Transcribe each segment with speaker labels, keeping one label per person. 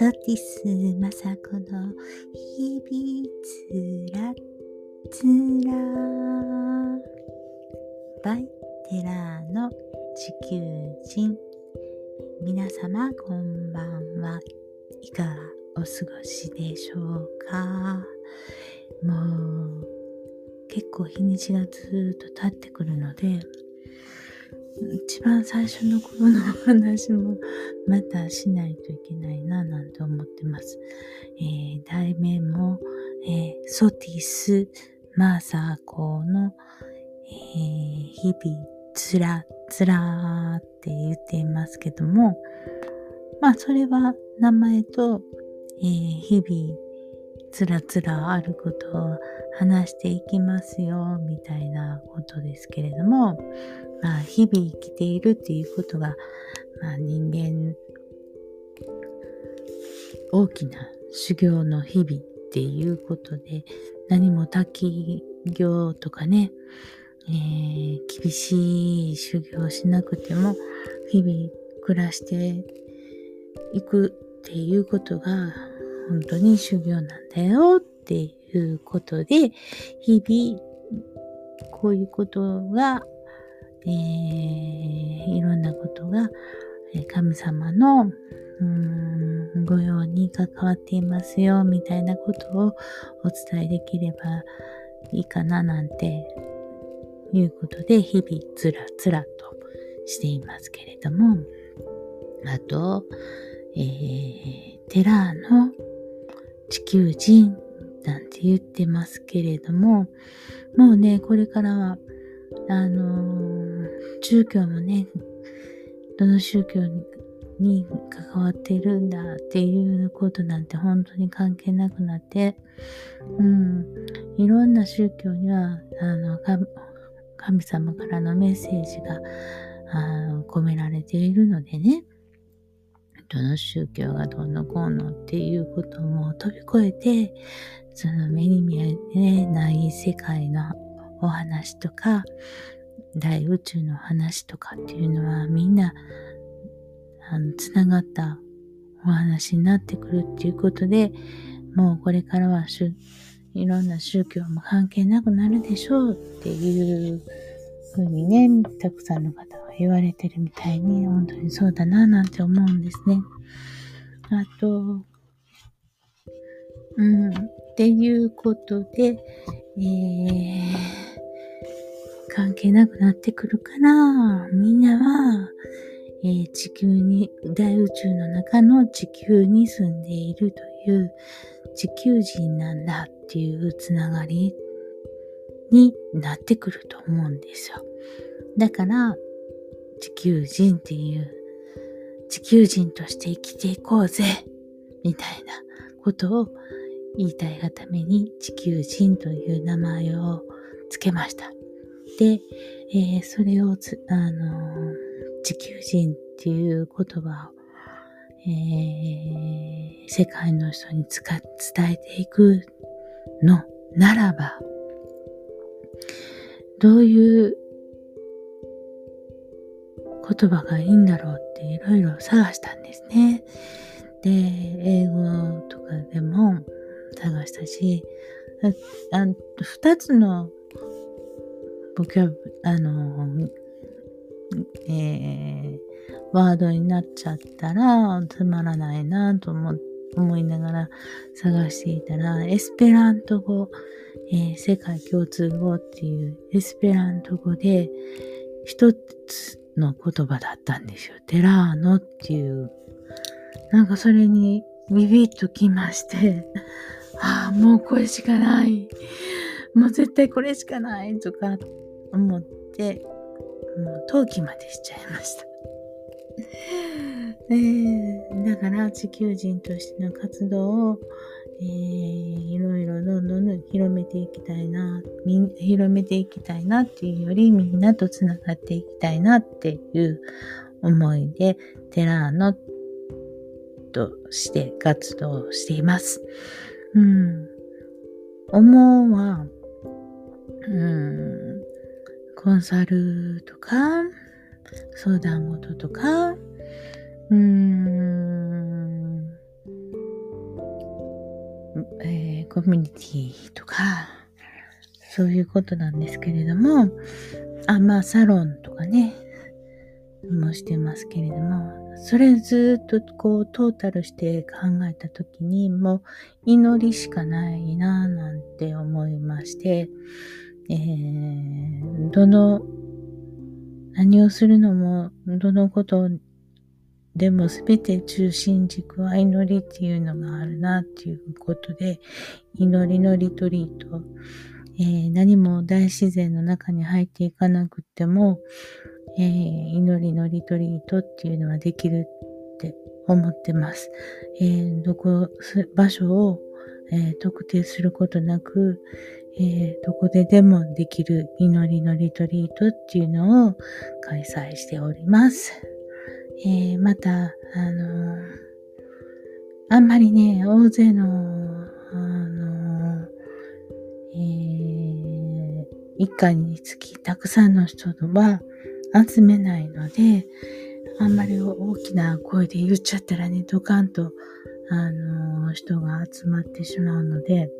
Speaker 1: ソティスマサコの日々つらつらバイテラーの地球人。皆様こんばんはいかがお過ごしでしょうか？もう結構日にちがずっと経ってくるので一番最初の頃のお話もまたしないといけないななんて思ってます。えー、題名も、えー、ソティス・マーサー校の、えー、日々つらつらって言っていますけども、まあそれは名前と、え、日々つらつらあることを話していきますよみたいなことですけれども、まあ、日々生きているっていうことが、まあ、人間、大きな修行の日々っていうことで、何も滝行とかね、えー、厳しい修行しなくても、日々暮らしていくっていうことが、本当に修行なんだよっていうことで、日々、こういうことがえー、いろんなことが、神様のうんご用に関わっていますよ、みたいなことをお伝えできればいいかな、なんていうことで、日々つらつらとしていますけれども、あと、えー、テラーの地球人なんて言ってますけれども、もうね、これからは、あのー宗教もね、どの宗教に関わっているんだっていうことなんて本当に関係なくなって、うん、いろんな宗教には、あの、神様からのメッセージがあ込められているのでね、どの宗教がどうのこうのっていうことも飛び越えて、その目に見えない世界のお話とか、大宇宙の話とかっていうのはみんな、あの、つながったお話になってくるっていうことで、もうこれからはいろんな宗教も関係なくなるでしょうっていうふうにね、たくさんの方が言われてるみたいに、本当にそうだななんて思うんですね。あと、うん、っていうことで、えー関係なくなってくるから、みんなは、えー、地球に、大宇宙の中の地球に住んでいるという地球人なんだっていうつながりになってくると思うんですよ。だから、地球人っていう、地球人として生きていこうぜみたいなことを言いたいがために地球人という名前を付けました。で、えー、それをつ、あの地球人っていう言葉を、えー、世界の人に使伝えていくのならば、どういう言葉がいいんだろうっていろいろ探したんですね。で、英語とかでも探したし、二つのボキャブ、あの、えー、ワードになっちゃったらつまらないなと思思いながら探していたら、エスペラント語、えー、世界共通語っていうエスペラント語で一つの言葉だったんですよ。テラーノっていう。なんかそれにビビッときまして、ああ、もうこれしかない。もう絶対これしかないとか思って、もう陶器までしちゃいました。えー、だから地球人としての活動を、えー、いろいろどんどん広めていきたいな、広めていきたいなっていうよりみんなとつながっていきたいなっていう思いで、テラーノとして活動しています。うん。思うは、うん、コンサルとか、相談事とか、うーん、えー、コミュニティとか、そういうことなんですけれども、あ、まあ、サロンとかね、もしてますけれども、それずっとこうトータルして考えたときにもう祈りしかないなぁなんて思いまして、えー、どの、何をするのも、どのことでもすべて中心軸は祈りっていうのがあるなっていうことで、祈りのリトリート、えー、何も大自然の中に入っていかなくても、えー、祈りのリトリートっていうのはできるって思ってます。えー、どこ、場所を、え、特定することなく、えどこででもできる祈りのリトリートっていうのを開催しております。えまた、あのあんまりね、大勢の、あのえ一家につきたくさんの人は、集めないので、あんまり大きな声で言っちゃったらね、ドカンと、あの、人が集まってしまうので、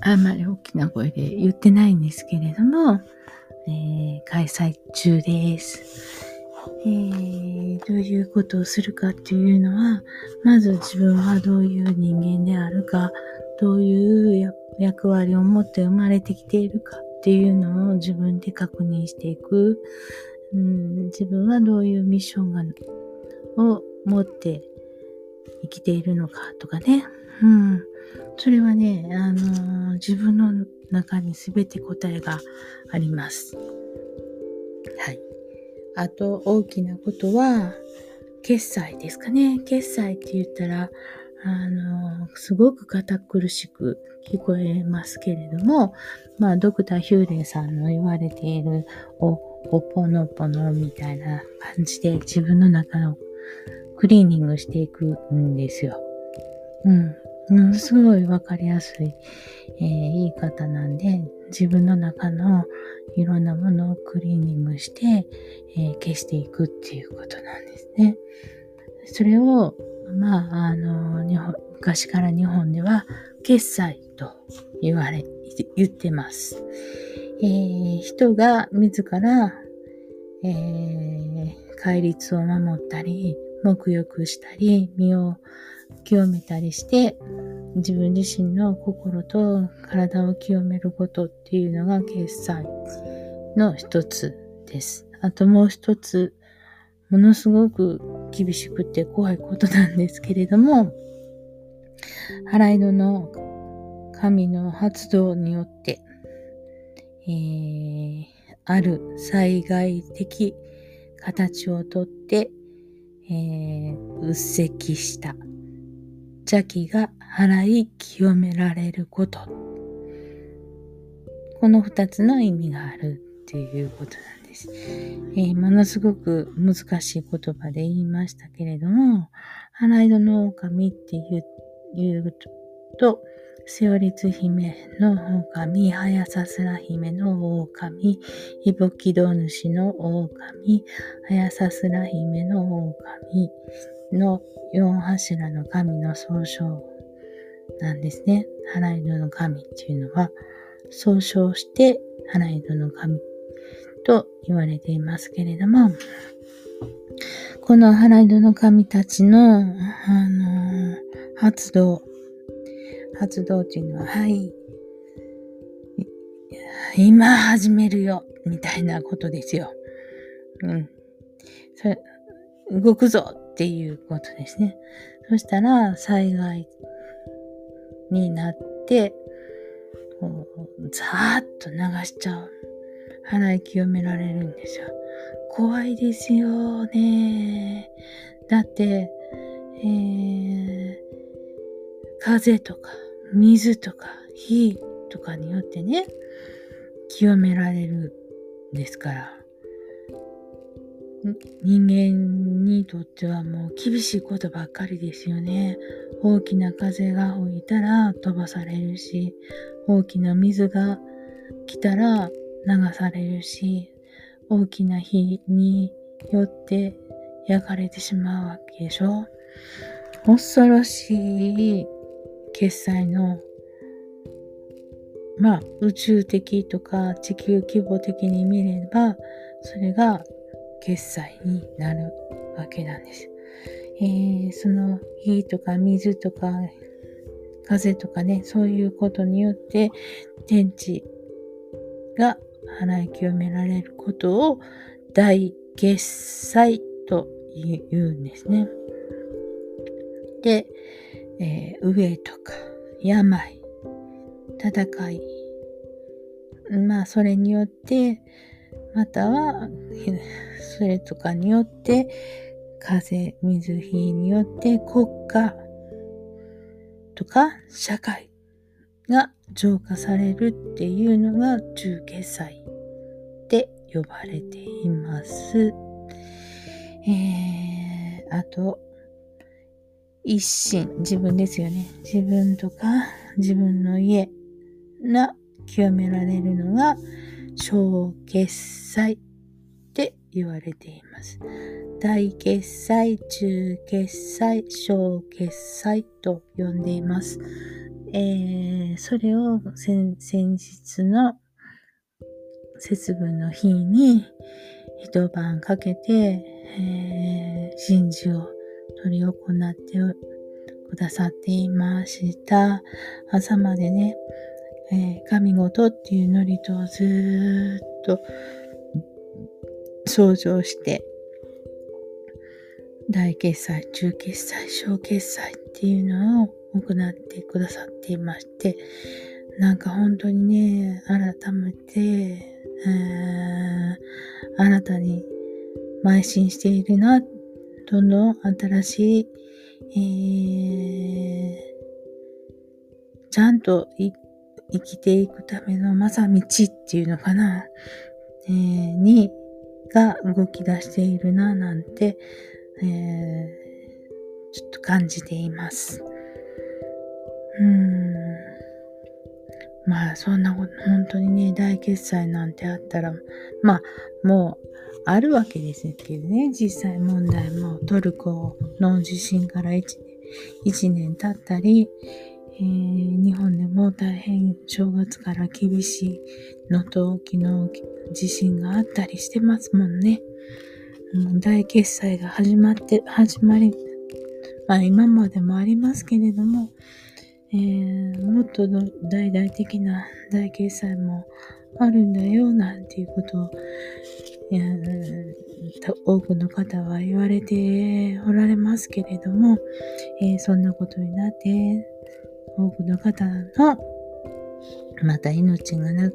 Speaker 1: あんまり大きな声で言ってないんですけれども、えー、開催中です。えー、どういうことをするかっていうのは、まず自分はどういう人間であるか、どういう役割を持って生まれてきているかっていうのを自分で確認していく。うん、自分はどういうミッションがを持って生きているのかとかね。うん。それはね、あのー、自分の中に全て答えがあります。はい。あと、大きなことは、決済ですかね。決済って言ったら、あの、すごく堅苦しく聞こえますけれども、まあ、ドクターヒューレイさんの言われているお、おぽのぽのみたいな感じで自分の中のクリーニングしていくんですよ。うん。ものすごいわかりやすい、えー、言い方なんで、自分の中のいろんなものをクリーニングして、えー、消していくっていうことなんですね。それをまあ、あの、日本、昔から日本では、決済と言われ、言ってます。えー、人が自ら、えー、戒律を守ったり、沐浴したり、身を清めたりして、自分自身の心と体を清めることっていうのが決済の一つです。あともう一つ、ものすごく厳しくて怖いことなんですけれども、払い戸の神の発動によって、えー、ある災害的形をとって、えー、うっした邪気が払い清められること。この二つの意味があるっていうことなんです。えー、ものすごく難しい言葉で言いましたけれども、花色の狼って言うと、セオリツ姫の狼、ハヤサスラ姫の狼、イボキド主の狼、ハヤサスラ姫の狼の四柱の神の総称なんですね。花色の神っていうのは、総称して花色の神と言われていますけれども、この払い戸の神たちの、あの発動、発動っていうのは、はい、今始めるよ、みたいなことですよ。うん。それ、動くぞっていうことですね。そしたら、災害になって、ザーッと流しちゃう。払い清められるんですよ。怖いですよね。だって、えー、風とか水とか火とかによってね、清められるんですから。人間にとってはもう厳しいことばっかりですよね。大きな風が吹いたら飛ばされるし、大きな水が来たら流されるし、大きな火によって焼かれてしまうわけでしょ恐ろしい決済のまあ宇宙的とか地球規模的に見ればそれが決済になるわけなんです。えー、その火とか水とか風とかね、そういうことによって天地が払い清められることを大決済と言うんですね。で、えー、飢えとか病、戦い、まあそれによって、または、それとかによって、風、水、火によって国家とか社会が浄化されるっていうのが重決済って呼ばれています。えー、あと、一心、自分ですよね。自分とか自分の家が清められるのが小決済って言われています。大決済、中決済、小決済と呼んでいます。えー、それを先日の節分の日に一晩かけて、えー、神事を執り行ってくださっていました。朝までね、えー、神事っていうノリとずっと想像して、大決済、中決済、小決済っていうのを行ってくださっていまして、なんか本当にね、改めて、えー、新たに邁進しているな、どんどん新しい、えー、ちゃんと生きていくためのまさ道っていうのかな、えー、に、が動き出しているな、なんて、えー、ちょっと感じています。うん。まあ、そんなこと、本当にね、大決済なんてあったら、まあ、もう、あるわけですけどね、実際問題もトルコの地震から1年 ,1 年経ったり、えー、日本でも大変正月から厳しい能登沖の地震があったりしてますもんね。大決済が始まって、始まり、まあ今までもありますけれども、えー、もっと大々的な大決済もあるんだよ、なんていうことを、多くの方は言われておられますけれども、えー、そんなことになって、多くの方の、また命がな、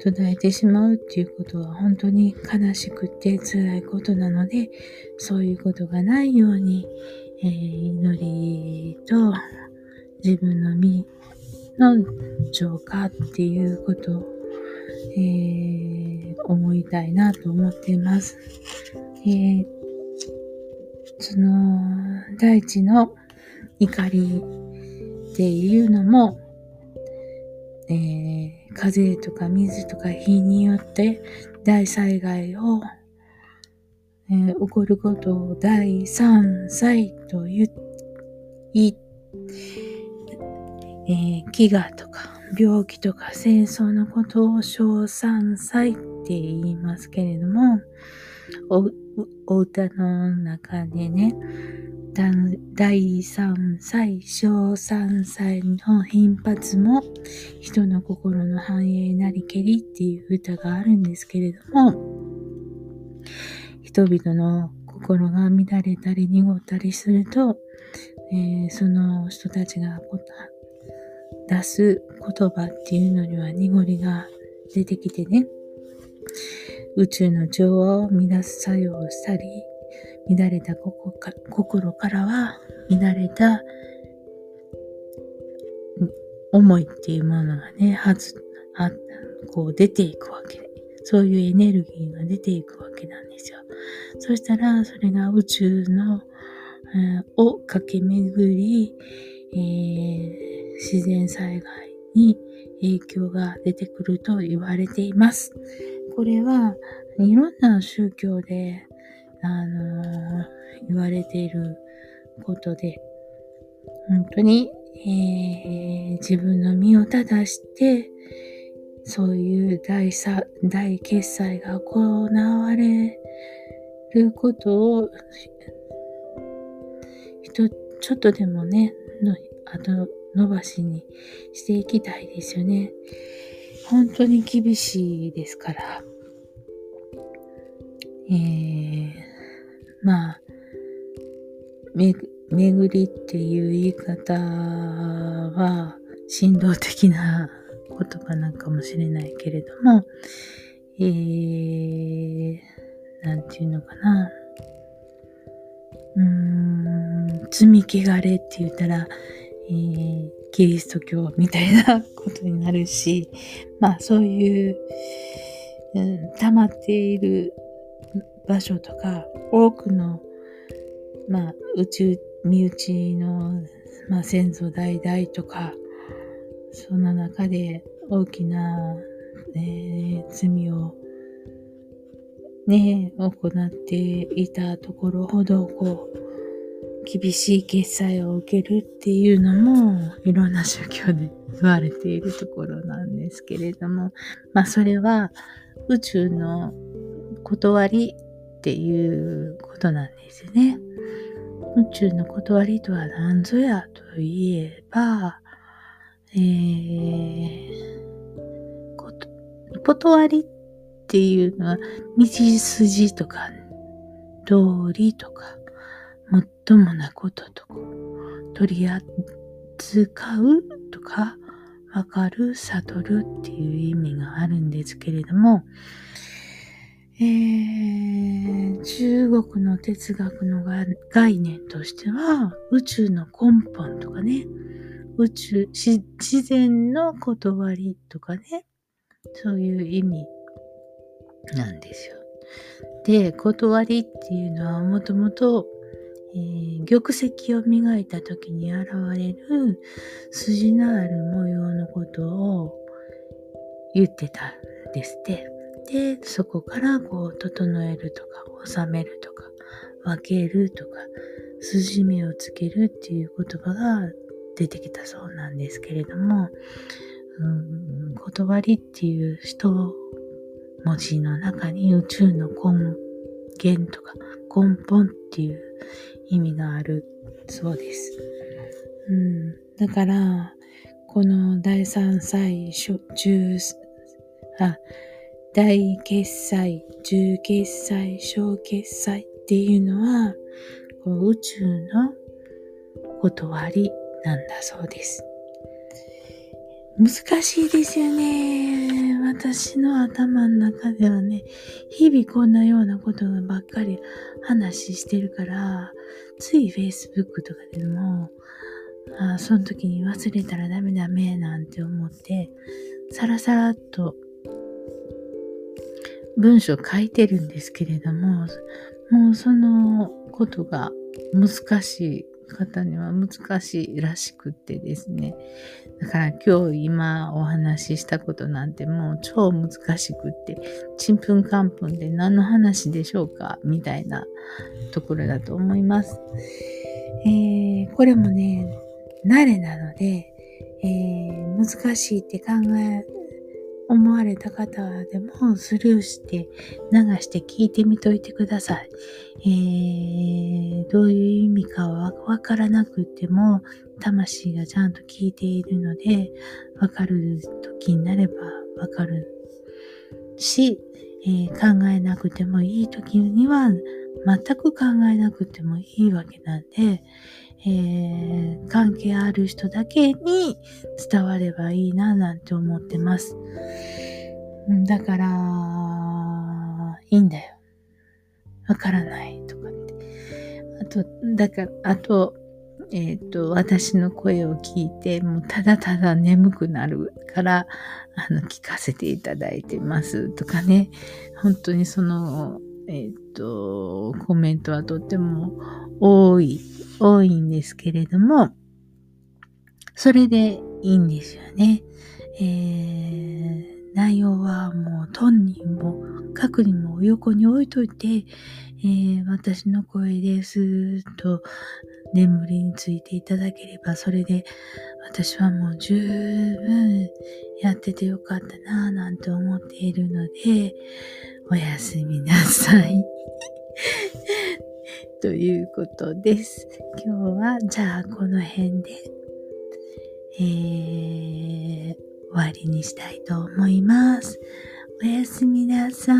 Speaker 1: 途絶えてしまうっていうことは本当に悲しくて辛いことなので、そういうことがないように、えー、祈りと自分の身の浄化っていうことを、えー、思いたいなと思っています。えー、その大地の怒りっていうのも、えー風とか水とか火によって大災害を、えー、起こることを第三災と言い、えー、飢餓とか病気とか戦争のことを小三災って言いますけれども、おお歌の中でね、第3歳、小3歳の頻発も人の心の繁栄なりけりっていう歌があるんですけれども、人々の心が乱れたり濁ったりすると、えー、その人たちが出す言葉っていうのには濁りが出てきてね、宇宙の調和を乱す作用をしたり、乱れた心からは乱れた思いっていうものがね、はず、は、こう出ていくわけで、そういうエネルギーが出ていくわけなんですよ。そしたら、それが宇宙の、えー、を駆け巡り、えー、自然災害に影響が出てくると言われています。これはいろんな宗教であのー、言われていることで、本当に、えー、自分の身を正して、そういう大さ大決済が行われることを、ちょっとでもね、の後伸ばしにしていきたいですよね。本当に厳しいですから。えー、まあ、め、巡りっていう言い方は振動的な言葉なんかもしれないけれども、えー、なんていうのかな。うーん、罪汚れって言ったら、えー、キリスト教みたいなことになるし、まあそういう、うん、溜まっている場所とか、多くの、まあ宇宙、身内の、まあ先祖代々とか、その中で大きな、えー、罪をね、行っていたところほど、こう、厳しい決済を受けるっていうのも、いろんな宗教で言われているところなんですけれども、まあそれは宇宙の断りっていうことなんですね。宇宙の断りとは何ぞやといえば、えー、断りっていうのは道筋とか道理とかもっともなこととか、取り扱うとか、わかる、悟るっていう意味があるんですけれども、えー、中国の哲学の概念としては、宇宙の根本とかね、宇宙、自然の断りとかね、そういう意味なんですよ。で、断りっていうのはもともとえー、玉石を磨いた時に現れる筋のある模様のことを言ってたんですって。で、そこからこう整えるとか収めるとか分けるとか筋目をつけるっていう言葉が出てきたそうなんですけれども、うん、断りっていう一文字の中に宇宙の根源とか根本っていう意味があるそうです。うん。だから、この第三歳、中、あ、大決済、中決済、小決済っていうのは、こう宇宙の断りなんだそうです。難しいですよね。私の頭の中ではね、日々こんなようなことばっかり話してるから、つい Facebook とかでも、あその時に忘れたらダメダメなんて思って、さらさらっと文章書いてるんですけれども、もうそのことが難しい方には難しいらしくってですね。だから今日今お話ししたことなんてもう超難しくって、ちんぷんかんぷんで何の話でしょうかみたいなところだと思います。えー、これもね、慣れなので、えー、難しいって考え思われた方でもスルーして流して聞いてみといてください。えー、どういう意味かはわからなくても魂がちゃんと聞いているのでわかる時になればわかるし、えー、考えなくてもいい時には全く考えなくてもいいわけなんで、えー、関係ある人だけに伝わればいいななんて思ってます。だから、いいんだよ。わからないとかって。あと、だから、あと、えっ、ー、と、私の声を聞いて、もうただただ眠くなるから、あの、聞かせていただいてますとかね。本当にその、えっ、と、コメントはとっても多い多いんですけれども、それでいいんですよね。えー、内容はもうトンにも角にも横に置いといて、えー、私の声ですっと眠りについていただければ、それで私はもう十分やっててよかったなぁなんて思っているので、おやすみなさい。ということです。今日はじゃあこの辺で、えー、終わりにしたいと思います。おやすみなさい。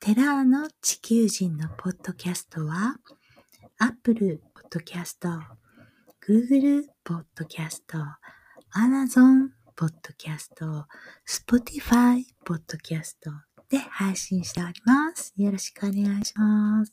Speaker 1: テラーの地球人のポッドキャストは、Apple Podcast、Google ポッドキャスト、Amazon ポッドキャスト、Spotify ポッドキャストで配信しております。よろしくお願いします。